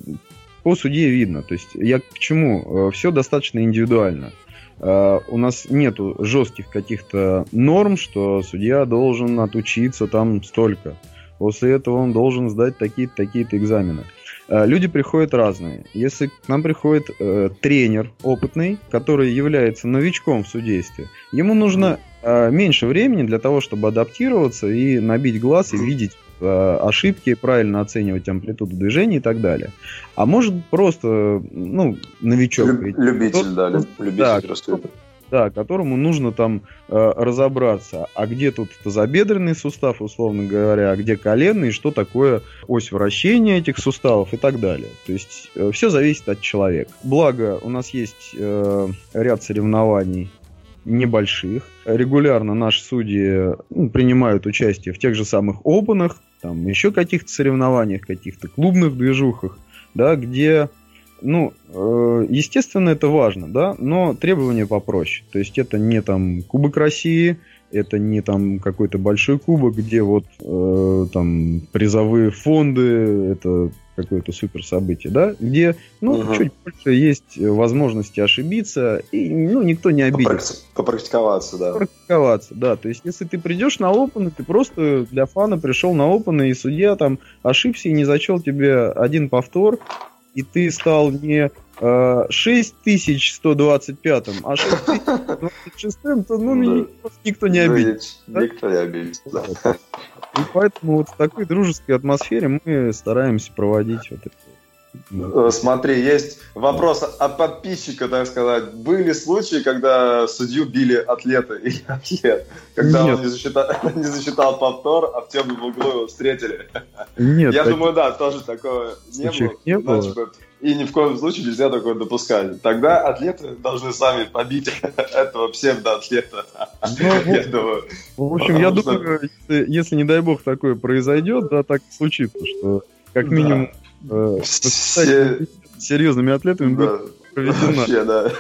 по судье видно. То есть я к чему? Все достаточно индивидуально. Э, У нас нету жестких каких-то норм, что судья должен отучиться там столько. После этого он должен сдать такие-то, такие-то экзамены. Э, Люди приходят разные. Если к нам приходит э, тренер опытный, который является новичком в судействе, ему нужно э, меньше времени для того, чтобы адаптироваться и набить глаз и видеть э, ошибки, правильно оценивать амплитуду движения и так далее. А может просто, ну, новичок, прийти, любитель, да, люб- Да, любитель раскрыта. Да, которому нужно там э, разобраться, а где тут тазобедренный сустав, условно говоря, а где коленный, что такое ось вращения этих суставов и так далее. То есть все зависит от человека. Благо, у нас есть э, ряд соревнований небольших. Регулярно наши судьи ну, принимают участие в тех же самых опенах, там еще каких-то соревнованиях, каких-то клубных движухах, да, где ну, э, естественно, это важно, да, но требования попроще. То есть это не там Кубок России, это не там какой-то большой кубок, где вот э, там призовые фонды, это какое-то супер событие, да, где, ну, Мгм. чуть больше есть возможности ошибиться, и, ну, никто не обидится Попракти- Попрактиковаться, да. практиковаться, да. То есть, если ты придешь на опены, ты просто для фана пришел на опены, и судья там ошибся и не зачел тебе один повтор, и ты стал не э, 6125, а 6026, то ну, ни- никто не обидит. Никто не обидится, да. И поэтому вот в такой дружеской атмосфере мы стараемся проводить вот это. Э, смотри, есть вопрос от подписчика, так сказать. Были случаи, когда судью били атлеты или атлет? Когда Нет. он не засчитал, не засчитал повтор, а в темном углу его встретили? Нет. Я так... думаю, да, тоже такого не было. Не было. И ни в коем случае нельзя такое допускать. Тогда атлеты должны сами побить этого псевдоатлета. Ну, я думаю. В общем, я думаю, если, не дай бог, такое произойдет, да, так случится, что как минимум. Серьезными атлетами да. будет проведено. Вообще, да.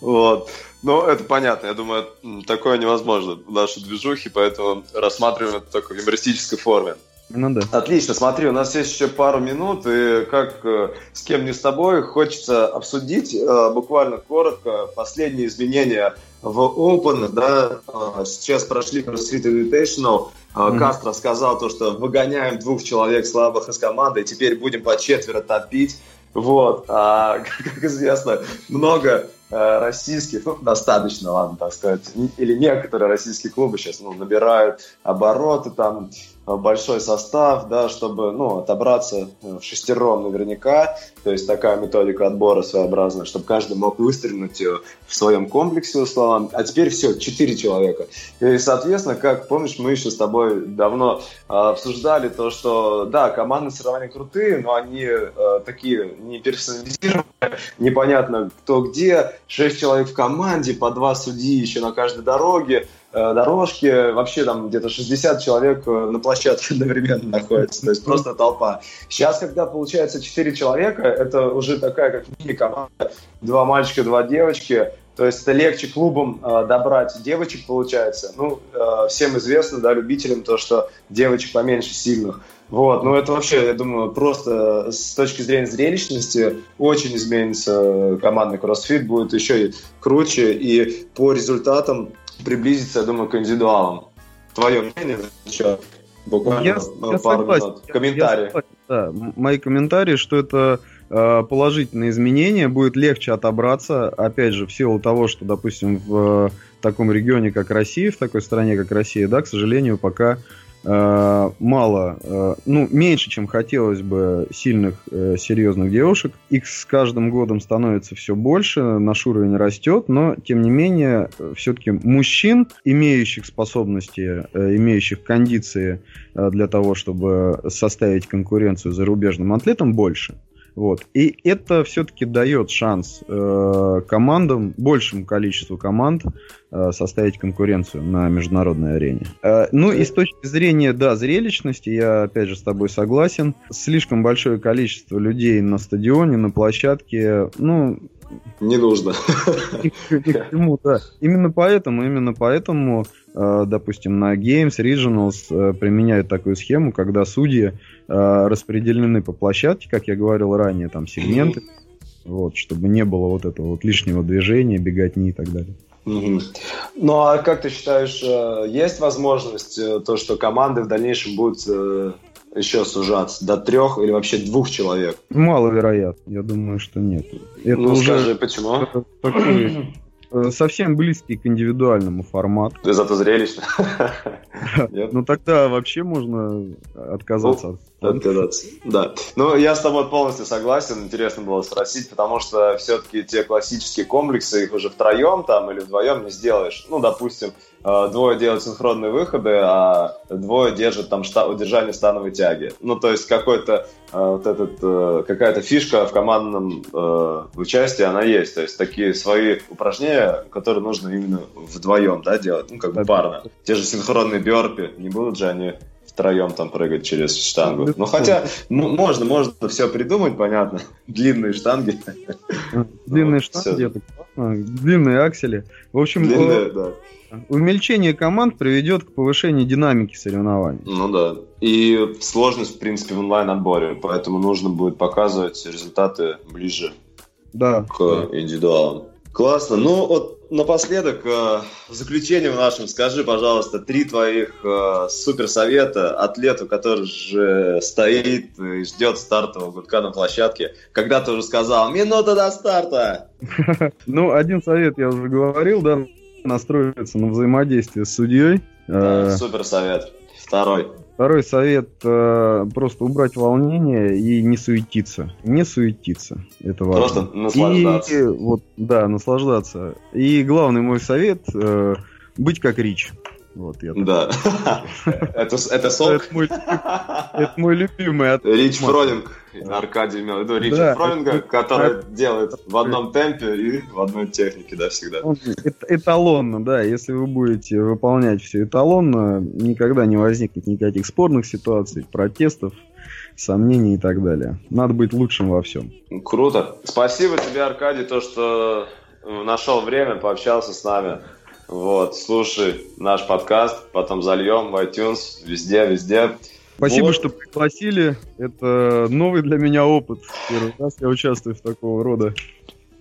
Вот. Ну, это понятно. Я думаю, такое невозможно в нашей движухе, поэтому рассматриваем это только в юмористической форме. Ну да. Отлично, смотри, у нас есть еще пару минут, и как э, с кем не с тобой, хочется обсудить э, буквально коротко последние изменения в Open, да, э, сейчас прошли CrossFit Invitational, mm-hmm. Кастро сказал то, что выгоняем двух человек слабых из команды, и теперь будем по четверо топить, вот, а, как известно, много российских, ну, достаточно, ладно, так сказать, или некоторые российские клубы сейчас ну, набирают обороты, там, большой состав, да, чтобы ну, отобраться э, в шестером наверняка. То есть такая методика отбора своеобразная, чтобы каждый мог выстрелить э, в своем комплексе, условно. А теперь все, четыре человека. И, соответственно, как помнишь, мы еще с тобой давно обсуждали то, что да, командные соревнования крутые, но они э, такие не персонализированные, непонятно кто где, шесть человек в команде, по два судьи еще на каждой дороге. Э, дорожки, вообще там где-то 60 человек э, на площадке одновременно находится, то есть просто толпа. Сейчас, когда получается 4 человека, это уже такая как мини-команда, два мальчика, два девочки, то есть это легче клубам э, добрать девочек, получается. Ну, э, всем известно, да, любителям, то, что девочек поменьше сильных. Вот, ну это вообще, я думаю, просто с точки зрения зрелищности очень изменится командный кроссфит, будет еще и круче, и по результатам приблизиться, я думаю, к индивидуалам. Твое мнение еще буквально я, пару согласен. минут. Комментарии. Я согласен, да. Мои комментарии, что это э, положительное изменение, будет легче отобраться, опять же, в силу того, что, допустим, в таком регионе, как Россия, в такой стране, как Россия, да, к сожалению, пока Э, мало, э, ну, меньше, чем хотелось бы сильных, э, серьезных девушек. Их с каждым годом становится все больше, наш уровень растет, но, тем не менее, все-таки мужчин, имеющих способности, имеющих кондиции для того, чтобы составить конкуренцию зарубежным атлетам, больше. Вот. И это все-таки дает шанс э, командам, большему количеству команд э, составить конкуренцию на международной арене. Э, ну и с точки зрения, да, зрелищности, я опять же с тобой согласен. Слишком большое количество людей на стадионе, на площадке, ну, не нужно. Ни да. Именно поэтому, именно поэтому, э, допустим, на Games Regionals э, применяют такую схему, когда судьи э, распределены по площадке, как я говорил ранее, там сегменты, вот, чтобы не было вот этого вот лишнего движения, беготни и так далее. Ну а как ты считаешь, есть возможность то, что команды в дальнейшем будут еще сужаться до трех или вообще двух человек? Маловероятно. Я думаю, что нет. Это ну, уже скажи, почему? Такой Э, совсем близкий к индивидуальному формату. Да зато зрелищно. Ну тогда вообще можно отказаться ну, от Отказаться, да. Ну, я с тобой полностью согласен. Интересно было спросить, потому что все-таки те классические комплексы, их уже втроем там или вдвоем не сделаешь. Ну, допустим, э, двое делают синхронные выходы, а двое держат там удержание становой тяги. Ну, то есть какой-то э, вот этот, какая-то фишка в командном участии, она есть. То есть такие свои упражнения которые нужно именно вдвоем, да, делать, ну, как бы парно. Те же синхронные бёрпи, не будут же они втроем там прыгать через штангу. Ну, хотя, ну, можно, можно все придумать, понятно. Длинные штанги. Длинные штанги, это Длинные аксели. В общем, Длинные, да. Умельчение команд приведет к повышению динамики соревнований. Ну да. И сложность, в принципе, в онлайн-отборе. Поэтому нужно будет показывать результаты ближе да. к индивидуалам. Классно. Ну, вот напоследок, э, в заключение в нашем, скажи, пожалуйста, три твоих э, супер совета атлету, который же стоит и ждет стартового гудка на площадке. Когда ты уже сказал, минута до старта! Ну, один совет я уже говорил, да, настроиться на взаимодействие с судьей. Э, супер совет. Второй. Второй совет э, просто убрать волнение и не суетиться. Не суетиться. Это важно. Просто наслаждаться. И, вот, да, наслаждаться. И главный мой совет э, быть как Рич. Вот, я да. это, это сок? Это мой, это мой любимый. Рич Фронинг. Аркадий имел в виду Рича да, это, который это, делает в одном темпе и в одной технике, да, всегда. Эталонно, да. Если вы будете выполнять все эталонно, никогда не возникнет никаких спорных ситуаций, протестов, сомнений и так далее. Надо быть лучшим во всем. Круто. Спасибо тебе, Аркадий, то, что нашел время, пообщался с нами. Вот, слушай наш подкаст, потом зальем в iTunes, везде, везде. Спасибо, вот. что пригласили. Это новый для меня опыт. Первый раз я участвую в такого рода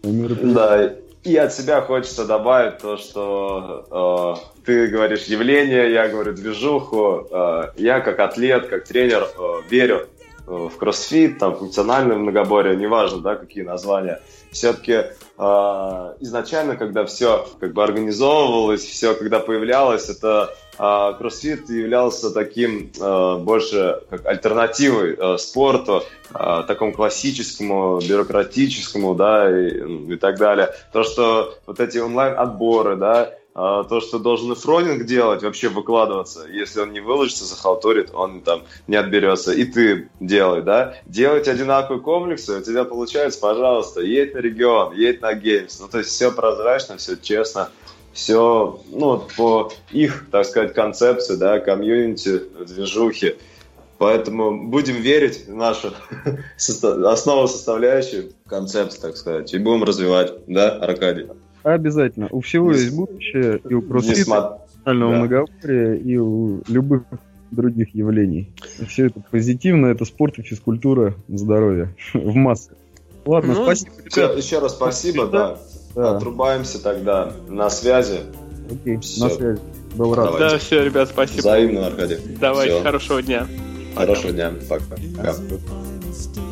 мероприятиях. Да, и от себя хочется добавить то, что э, ты говоришь явление, я говорю движуху. Э, я как атлет, как тренер э, верю в кроссфит, там, функциональное многоборье, неважно, да, какие названия. Все-таки а, изначально, когда все как бы организовывалось, все когда появлялось, это а, кроссфит являлся таким а, больше как альтернативой спорту, такому классическому, бюрократическому, да, и, и так далее. То, что вот эти онлайн-отборы, да, то, что должен и фронинг делать, вообще выкладываться. Если он не выложится, захалтурит, он там не отберется. И ты делай, да? Делать одинаковые комплексы, у тебя получается, пожалуйста, едь на регион, едь на геймс. Ну, то есть все прозрачно, все честно, все, ну, по их, так сказать, концепции, да, комьюнити, движухи. Поэтому будем верить в нашу основу составляющую концепцию, так сказать, и будем развивать, да, Аркадий? Обязательно. У всего есть будущее, и у кроссфита, да. многообразия, и у любых других явлений. Все это позитивно, это спорт и физкультура, здоровье в массах. Ладно, ну, спасибо. Все, еще раз спасибо, да. да. Отрубаемся тогда. На связи. Окей, все. на связи. Был рад. Давайте. Да, все, ребят, спасибо. Взаимно, Аркадий. Давайте, все. хорошего дня. Хорошего Пока. дня. Пока. Пока.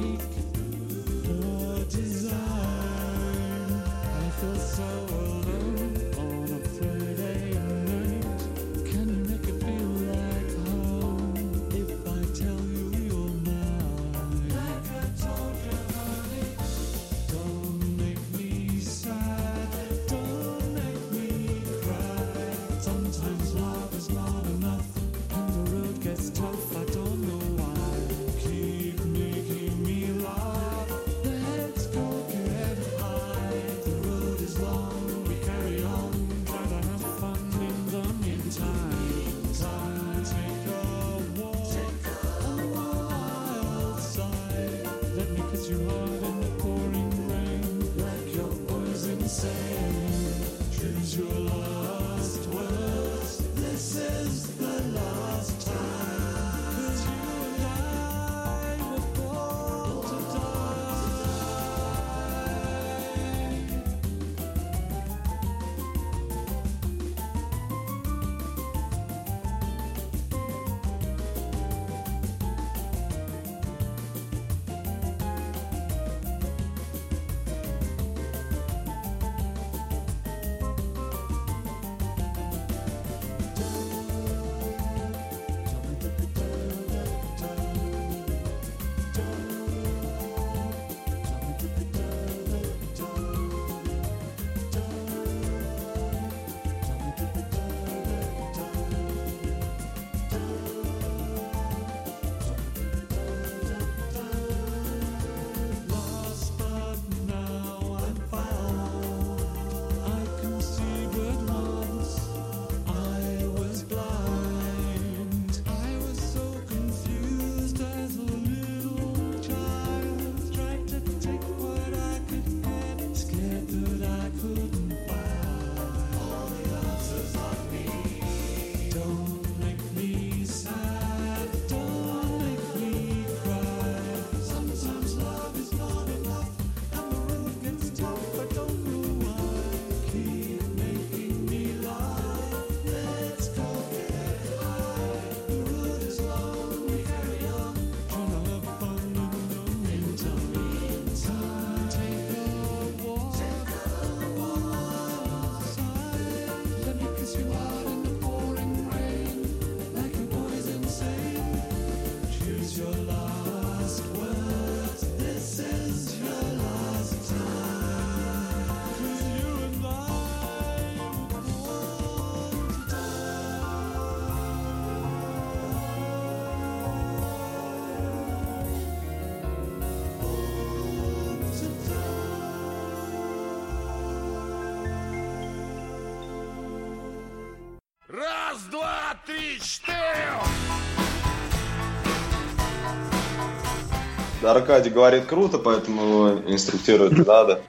Аркадий говорит круто, поэтому его инструктировать не надо.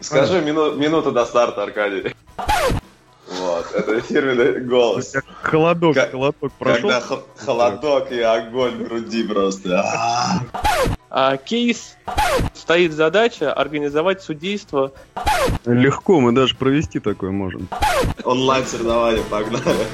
Скажи мину, минуту до старта, Аркадий. Вот, это фирменный голос. Холодок, как, холодок прошел. Когда холодок и огонь в груди просто. А кейс стоит задача организовать судейство. Легко, мы даже провести такое можем. Онлайн соревнования, погнали.